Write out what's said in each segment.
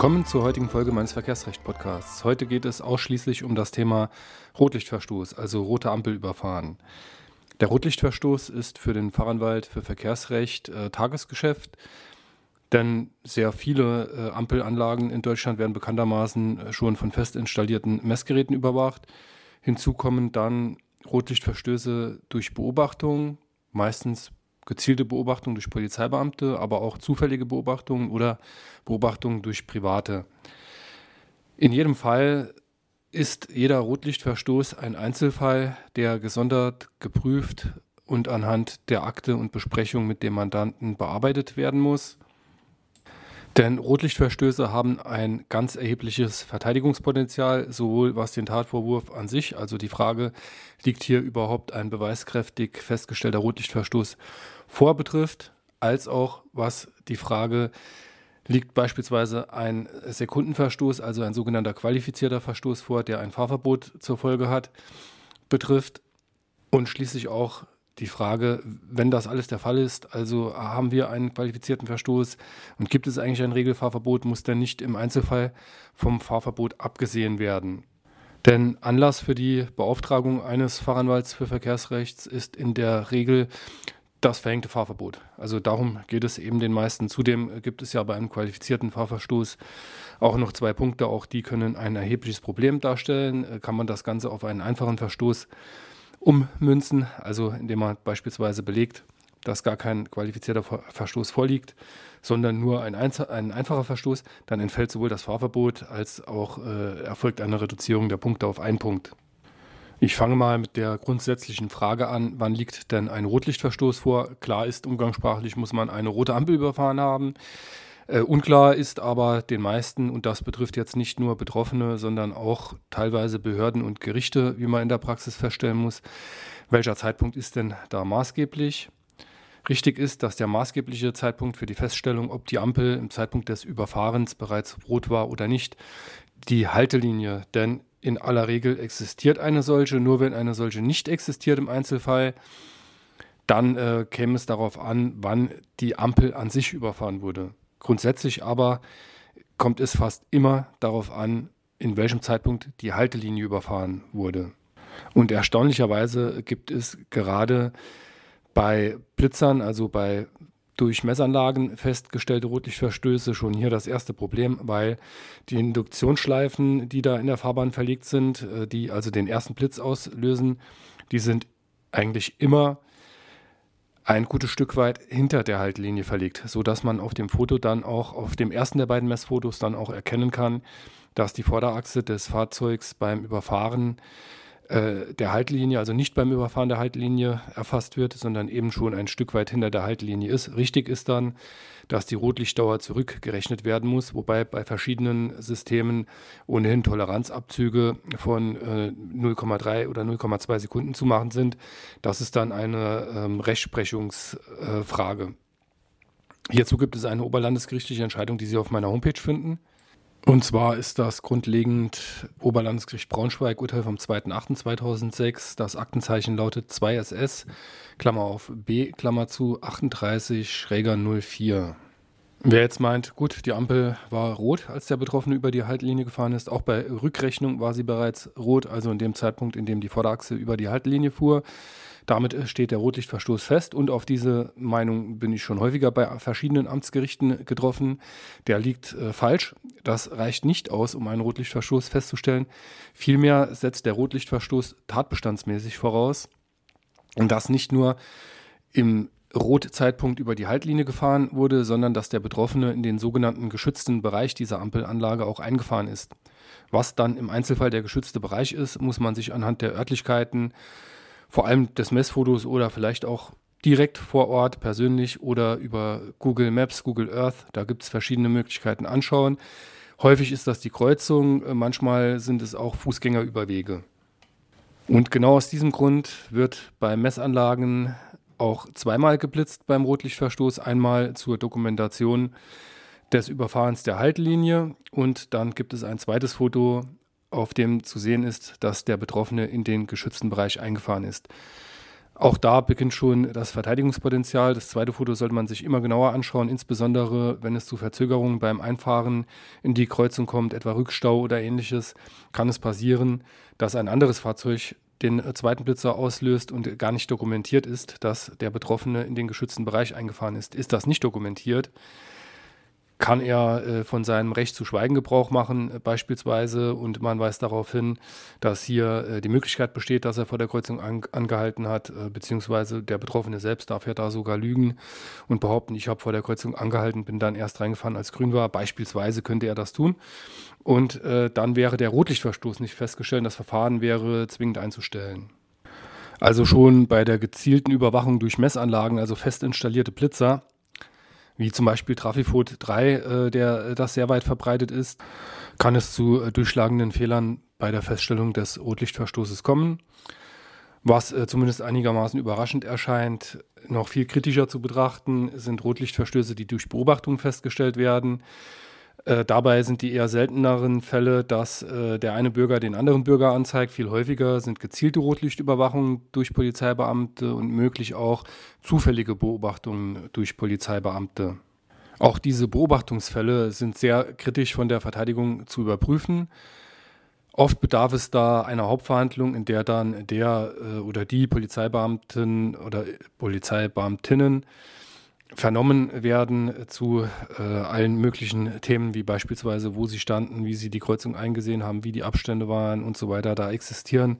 Willkommen zur heutigen Folge meines Verkehrsrecht-Podcasts. Heute geht es ausschließlich um das Thema Rotlichtverstoß, also rote Ampel überfahren. Der Rotlichtverstoß ist für den Fachanwalt für Verkehrsrecht äh, Tagesgeschäft, denn sehr viele äh, Ampelanlagen in Deutschland werden bekanntermaßen äh, schon von fest installierten Messgeräten überwacht. Hinzu kommen dann Rotlichtverstöße durch Beobachtung, meistens gezielte Beobachtung durch Polizeibeamte, aber auch zufällige Beobachtungen oder Beobachtungen durch Private. In jedem Fall ist jeder Rotlichtverstoß ein Einzelfall, der gesondert geprüft und anhand der Akte und Besprechung mit dem Mandanten bearbeitet werden muss. Denn Rotlichtverstöße haben ein ganz erhebliches Verteidigungspotenzial, sowohl was den Tatvorwurf an sich, also die Frage, liegt hier überhaupt ein beweiskräftig festgestellter Rotlichtverstoß vor betrifft, als auch was die Frage, liegt beispielsweise ein Sekundenverstoß, also ein sogenannter qualifizierter Verstoß vor, der ein Fahrverbot zur Folge hat, betrifft und schließlich auch die Frage, wenn das alles der Fall ist, also haben wir einen qualifizierten Verstoß und gibt es eigentlich ein Regelfahrverbot, muss der nicht im Einzelfall vom Fahrverbot abgesehen werden. Denn Anlass für die Beauftragung eines Fachanwalts für Verkehrsrechts ist in der Regel das verhängte Fahrverbot. Also darum geht es eben den meisten. Zudem gibt es ja bei einem qualifizierten Fahrverstoß auch noch zwei Punkte, auch die können ein erhebliches Problem darstellen. Kann man das Ganze auf einen einfachen Verstoß ummünzen, also indem man beispielsweise belegt, dass gar kein qualifizierter Verstoß vorliegt, sondern nur ein, ein einfacher Verstoß, dann entfällt sowohl das Fahrverbot als auch äh, erfolgt eine Reduzierung der Punkte auf einen Punkt. Ich fange mal mit der grundsätzlichen Frage an, wann liegt denn ein Rotlichtverstoß vor? Klar ist, umgangssprachlich muss man eine rote Ampel überfahren haben. Äh, unklar ist aber den meisten, und das betrifft jetzt nicht nur Betroffene, sondern auch teilweise Behörden und Gerichte, wie man in der Praxis feststellen muss, welcher Zeitpunkt ist denn da maßgeblich. Richtig ist, dass der maßgebliche Zeitpunkt für die Feststellung, ob die Ampel im Zeitpunkt des Überfahrens bereits rot war oder nicht, die Haltelinie, denn in aller Regel existiert eine solche, nur wenn eine solche nicht existiert im Einzelfall, dann äh, käme es darauf an, wann die Ampel an sich überfahren wurde. Grundsätzlich aber kommt es fast immer darauf an, in welchem Zeitpunkt die Haltelinie überfahren wurde. Und erstaunlicherweise gibt es gerade bei Blitzern, also bei durch Messanlagen festgestellte Rotlichtverstöße schon hier das erste Problem, weil die Induktionsschleifen, die da in der Fahrbahn verlegt sind, äh, die also den ersten Blitz auslösen, die sind eigentlich immer ein gutes Stück weit hinter der Haltlinie verlegt, sodass man auf dem Foto dann auch, auf dem ersten der beiden Messfotos dann auch erkennen kann, dass die Vorderachse des Fahrzeugs beim Überfahren äh, der Haltlinie, also nicht beim Überfahren der Haltlinie erfasst wird, sondern eben schon ein Stück weit hinter der Haltlinie ist. Richtig ist dann, dass die Rotlichtdauer zurückgerechnet werden muss, wobei bei verschiedenen Systemen ohnehin Toleranzabzüge von äh, 0,3 oder 0,2 Sekunden zu machen sind. Das ist dann eine ähm, Rechtsprechungsfrage. Hierzu gibt es eine oberlandesgerichtliche Entscheidung, die Sie auf meiner Homepage finden. Und zwar ist das grundlegend Oberlandesgericht Braunschweig, Urteil vom 2.8.2006. Das Aktenzeichen lautet 2SS, Klammer auf B, Klammer zu, 38, Schräger 04. Wer jetzt meint, gut, die Ampel war rot, als der Betroffene über die Haltlinie gefahren ist. Auch bei Rückrechnung war sie bereits rot, also in dem Zeitpunkt, in dem die Vorderachse über die Haltlinie fuhr. Damit äh, steht der Rotlichtverstoß fest und auf diese Meinung bin ich schon häufiger bei verschiedenen Amtsgerichten getroffen. Der liegt äh, falsch. Das reicht nicht aus, um einen Rotlichtverstoß festzustellen. Vielmehr setzt der Rotlichtverstoß tatbestandsmäßig voraus. Und das nicht nur im Rotzeitpunkt über die Haltlinie gefahren wurde, sondern dass der Betroffene in den sogenannten geschützten Bereich dieser Ampelanlage auch eingefahren ist. Was dann im Einzelfall der geschützte Bereich ist, muss man sich anhand der Örtlichkeiten vor allem des Messfotos oder vielleicht auch direkt vor Ort persönlich oder über Google Maps, Google Earth, da gibt es verschiedene Möglichkeiten anschauen. Häufig ist das die Kreuzung, äh, manchmal sind es auch Fußgängerüberwege. Und genau aus diesem Grund wird bei Messanlagen auch zweimal geblitzt beim Rotlichtverstoß. Einmal zur Dokumentation des Überfahrens der Haltlinie und dann gibt es ein zweites Foto auf dem zu sehen ist, dass der Betroffene in den geschützten Bereich eingefahren ist. Auch da beginnt schon das Verteidigungspotenzial. Das zweite Foto sollte man sich immer genauer anschauen, insbesondere wenn es zu Verzögerungen beim Einfahren in die Kreuzung kommt, etwa Rückstau oder ähnliches, kann es passieren, dass ein anderes Fahrzeug den zweiten Blitzer auslöst und gar nicht dokumentiert ist, dass der Betroffene in den geschützten Bereich eingefahren ist. Ist das nicht dokumentiert, kann er äh, von seinem Recht zu Schweigen Gebrauch machen, äh, beispielsweise. Und man weist darauf hin, dass hier äh, die Möglichkeit besteht, dass er vor der Kreuzung an, angehalten hat, äh, beziehungsweise der Betroffene selbst darf ja da sogar lügen und behaupten, ich habe vor der Kreuzung angehalten, bin dann erst reingefahren, als grün war. Beispielsweise könnte er das tun. Und äh, dann wäre der Rotlichtverstoß nicht festgestellt, das Verfahren wäre zwingend einzustellen. Also schon bei der gezielten Überwachung durch Messanlagen, also fest installierte Blitzer, wie zum Beispiel Trafifot 3, äh, der äh, das sehr weit verbreitet ist, kann es zu äh, durchschlagenden Fehlern bei der Feststellung des Rotlichtverstoßes kommen. Was äh, zumindest einigermaßen überraschend erscheint, noch viel kritischer zu betrachten, sind Rotlichtverstöße, die durch Beobachtung festgestellt werden. Äh, dabei sind die eher selteneren Fälle, dass äh, der eine Bürger den anderen Bürger anzeigt. Viel häufiger sind gezielte Rotlichtüberwachungen durch Polizeibeamte und möglich auch zufällige Beobachtungen durch Polizeibeamte. Auch diese Beobachtungsfälle sind sehr kritisch von der Verteidigung zu überprüfen. Oft bedarf es da einer Hauptverhandlung, in der dann der äh, oder die Polizeibeamten oder Polizeibeamtinnen vernommen werden zu äh, allen möglichen Themen, wie beispielsweise, wo sie standen, wie sie die Kreuzung eingesehen haben, wie die Abstände waren und so weiter. Da existieren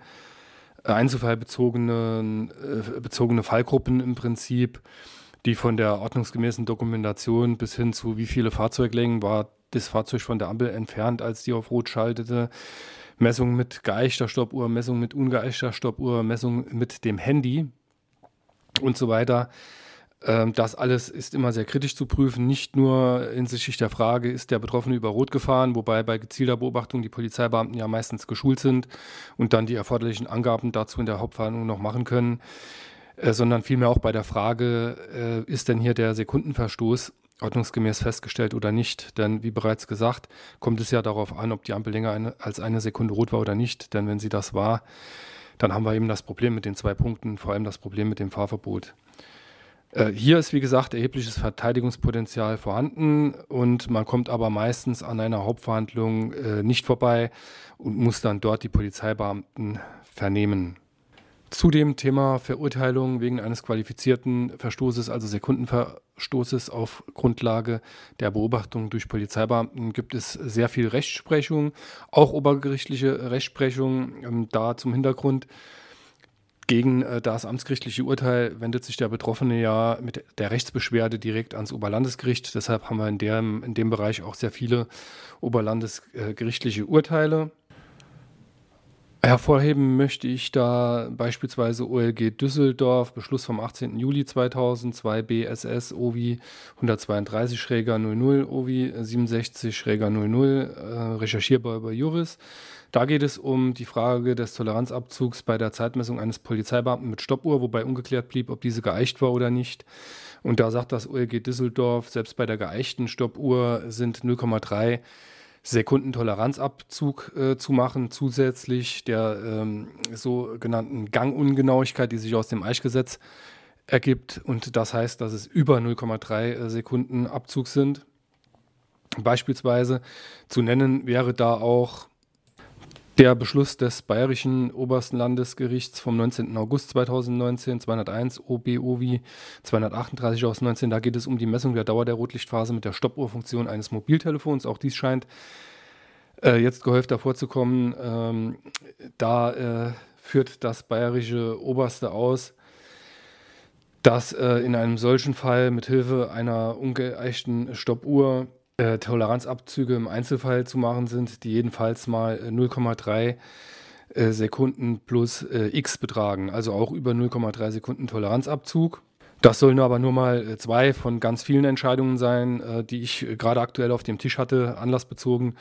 äh, einzelfallbezogene äh, bezogene Fallgruppen im Prinzip, die von der ordnungsgemäßen Dokumentation bis hin zu wie viele Fahrzeuglängen war das Fahrzeug von der Ampel entfernt, als die auf Rot schaltete, Messung mit geeichter Stoppuhr, Messung mit ungeeichter Stoppuhr, Messung mit dem Handy und so weiter das alles ist immer sehr kritisch zu prüfen, nicht nur hinsichtlich der Frage, ist der Betroffene über Rot gefahren, wobei bei gezielter Beobachtung die Polizeibeamten ja meistens geschult sind und dann die erforderlichen Angaben dazu in der Hauptverhandlung noch machen können, äh, sondern vielmehr auch bei der Frage, äh, ist denn hier der Sekundenverstoß ordnungsgemäß festgestellt oder nicht. Denn wie bereits gesagt, kommt es ja darauf an, ob die Ampel länger als eine Sekunde rot war oder nicht. Denn wenn sie das war, dann haben wir eben das Problem mit den zwei Punkten, vor allem das Problem mit dem Fahrverbot. Äh, hier ist, wie gesagt, erhebliches Verteidigungspotenzial vorhanden und man kommt aber meistens an einer Hauptverhandlung äh, nicht vorbei und muss dann dort die Polizeibeamten vernehmen. Zu dem Thema Verurteilung wegen eines qualifizierten Verstoßes, also Sekundenverstoßes auf Grundlage der Beobachtung durch Polizeibeamten, gibt es sehr viel Rechtsprechung, auch obergerichtliche Rechtsprechung. Ähm, da zum Hintergrund, gegen äh, das amtsgerichtliche Urteil wendet sich der Betroffene ja mit der Rechtsbeschwerde direkt ans Oberlandesgericht. Deshalb haben wir in dem, in dem Bereich auch sehr viele oberlandesgerichtliche Urteile. Hervorheben möchte ich da beispielsweise OLG Düsseldorf, Beschluss vom 18. Juli 2002, BSS OVI 132-00, OVI 67-00, äh, recherchierbar über Juris. Da geht es um die Frage des Toleranzabzugs bei der Zeitmessung eines Polizeibeamten mit Stoppuhr, wobei ungeklärt blieb, ob diese geeicht war oder nicht. Und da sagt das OLG Düsseldorf, selbst bei der geeichten Stoppuhr sind 0,3 Sekunden Toleranzabzug äh, zu machen, zusätzlich der ähm, sogenannten Gangungenauigkeit, die sich aus dem Eichgesetz ergibt. Und das heißt, dass es über 0,3 äh, Sekunden Abzug sind. Beispielsweise zu nennen wäre da auch der Beschluss des Bayerischen Obersten Landesgerichts vom 19. August 2019, 201 OBOVI 238 aus 19, da geht es um die Messung der Dauer der Rotlichtphase mit der Stoppuhrfunktion eines Mobiltelefons. Auch dies scheint äh, jetzt gehäuft vorzukommen. Ähm, da äh, führt das Bayerische Oberste aus, dass äh, in einem solchen Fall mit Hilfe einer ungeeichten Stoppuhr äh, Toleranzabzüge im Einzelfall zu machen sind, die jedenfalls mal 0,3 äh, äh, Sekunden plus äh, x betragen, also auch über 0,3 Sekunden Toleranzabzug. Das sollen aber nur mal äh, zwei von ganz vielen Entscheidungen sein, äh, die ich gerade aktuell auf dem Tisch hatte, anlassbezogen.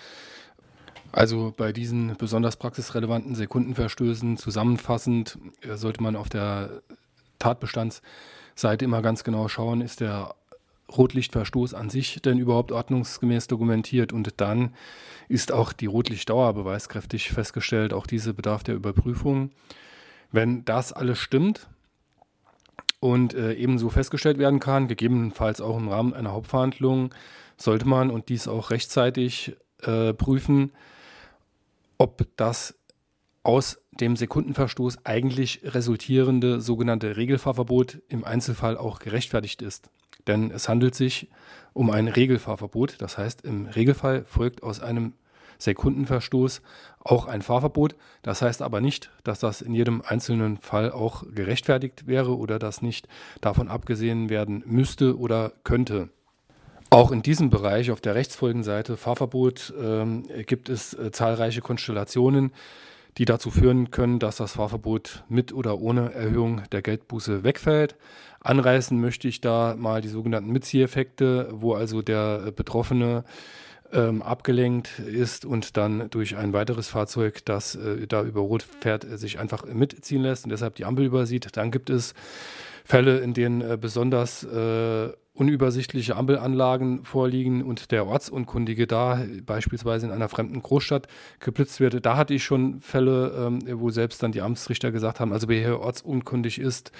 Also bei diesen besonders praxisrelevanten Sekundenverstößen zusammenfassend sollte man auf der Tatbestandsseite immer ganz genau schauen, ist der Rotlichtverstoß an sich denn überhaupt ordnungsgemäß dokumentiert und dann ist auch die Rotlichtdauer beweiskräftig festgestellt. Auch diese bedarf der Überprüfung. Wenn das alles stimmt, und äh, ebenso festgestellt werden kann, gegebenenfalls auch im Rahmen einer Hauptverhandlung, sollte man und dies auch rechtzeitig äh, prüfen, ob das aus dem Sekundenverstoß eigentlich resultierende sogenannte Regelfahrverbot im Einzelfall auch gerechtfertigt ist. Denn es handelt sich um ein Regelfahrverbot. Das heißt, im Regelfall folgt aus einem Sekundenverstoß auch ein Fahrverbot. Das heißt aber nicht, dass das in jedem einzelnen Fall auch gerechtfertigt wäre oder dass nicht davon abgesehen werden müsste oder könnte. Auch in diesem Bereich auf der Rechtsfolgenseite Fahrverbot ähm, gibt es äh, zahlreiche Konstellationen, die dazu führen können, dass das Fahrverbot mit oder ohne Erhöhung der Geldbuße wegfällt. Anreißen möchte ich da mal die sogenannten Mitzieheffekte, wo also der äh, Betroffene ähm, abgelenkt ist und dann durch ein weiteres Fahrzeug, das äh, da über Rot fährt, äh, sich einfach mitziehen lässt und deshalb die Ampel übersieht. Dann gibt es Fälle, in denen äh, besonders äh, unübersichtliche Ampelanlagen vorliegen und der Ortsunkundige da beispielsweise in einer fremden Großstadt geblitzt wird. Da hatte ich schon Fälle, ähm, wo selbst dann die Amtsrichter gesagt haben, also wer hier ortsunkundig ist,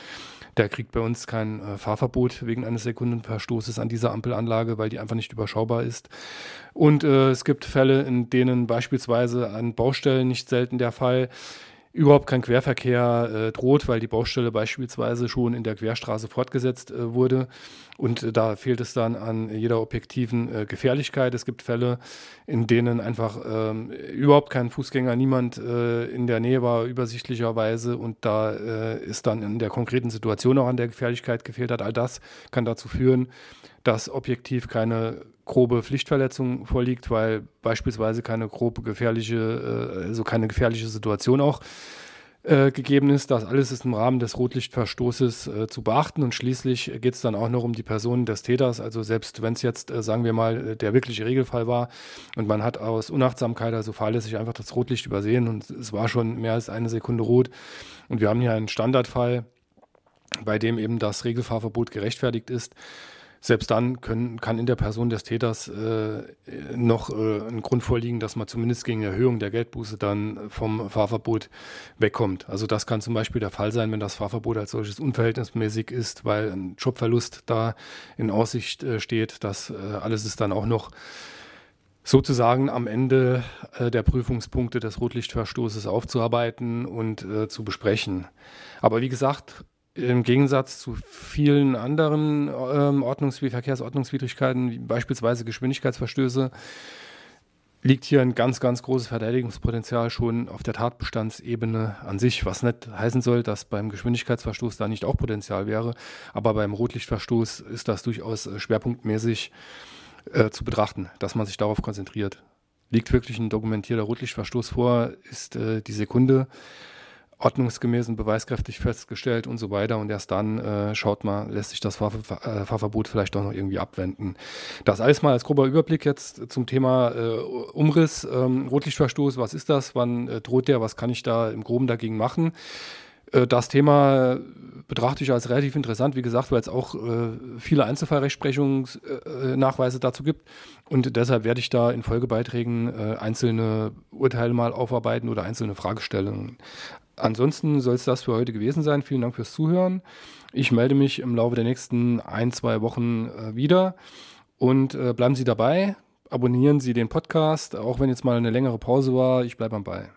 der kriegt bei uns kein äh, Fahrverbot wegen eines Sekundenverstoßes an dieser Ampelanlage, weil die einfach nicht überschaubar ist. Und äh, es gibt Fälle, in denen beispielsweise an Baustellen nicht selten der Fall überhaupt kein Querverkehr äh, droht, weil die Baustelle beispielsweise schon in der Querstraße fortgesetzt äh, wurde. Und äh, da fehlt es dann an jeder objektiven äh, Gefährlichkeit. Es gibt Fälle, in denen einfach ähm, überhaupt kein Fußgänger, niemand äh, in der Nähe war, übersichtlicherweise. Und da äh, ist dann in der konkreten Situation auch an der Gefährlichkeit gefehlt hat. All das kann dazu führen, dass objektiv keine grobe Pflichtverletzung vorliegt, weil beispielsweise keine grobe gefährliche, äh, also keine gefährliche Situation auch äh, gegeben ist. Das alles ist im Rahmen des Rotlichtverstoßes äh, zu beachten und schließlich geht es dann auch noch um die Person des Täters. Also selbst wenn es jetzt, äh, sagen wir mal, der wirkliche Regelfall war und man hat aus Unachtsamkeit, also fahrlässig einfach das Rotlicht übersehen und es war schon mehr als eine Sekunde rot und wir haben hier einen Standardfall, bei dem eben das Regelfahrverbot gerechtfertigt ist selbst dann können, kann in der Person des Täters äh, noch äh, ein Grund vorliegen, dass man zumindest gegen Erhöhung der Geldbuße dann vom Fahrverbot wegkommt. Also das kann zum Beispiel der Fall sein, wenn das Fahrverbot als solches unverhältnismäßig ist, weil ein Jobverlust da in Aussicht äh, steht. Das äh, alles ist dann auch noch sozusagen am Ende äh, der Prüfungspunkte des Rotlichtverstoßes aufzuarbeiten und äh, zu besprechen. Aber wie gesagt, im Gegensatz zu vielen anderen ähm, Ordnungs Verkehrsordnungswidrigkeiten, wie beispielsweise Geschwindigkeitsverstöße, liegt hier ein ganz, ganz großes Verteidigungspotenzial schon auf der Tatbestandsebene an sich, was nicht heißen soll, dass beim Geschwindigkeitsverstoß da nicht auch Potenzial wäre, aber beim Rotlichtverstoß ist das durchaus äh, schwerpunktmäßig äh, zu betrachten, dass man sich darauf konzentriert. Liegt wirklich ein dokumentierter Rotlichtverstoß vor, ist äh, die Sekunde ordnungsgemäß und beweiskräftig festgestellt und so weiter. Und erst dann äh, schaut man, lässt sich das Fahr äh, Fahrverbot vielleicht auch noch irgendwie abwenden. Das alles mal als grober Überblick jetzt zum Thema äh, Umriss, ähm, Rotlichtverstoß, was ist das, wann äh, droht der, was kann ich da im Groben dagegen machen. Äh, das Thema betrachte ich als relativ interessant, wie gesagt, weil es auch äh, viele Einzelfallrechtsprechungsnachweise dazu gibt. Und deshalb werde ich da in Folgebeiträgen einzelne Urteile mal aufarbeiten oder einzelne Fragestellungen Ansonsten soll es das für heute gewesen sein. Vielen Dank fürs Zuhören. Ich melde mich im Laufe der nächsten ein, zwei Wochen äh, wieder und äh, bleiben Sie dabei. Abonnieren Sie den Podcast, auch wenn jetzt mal eine längere Pause war. Ich bleibe am Ball.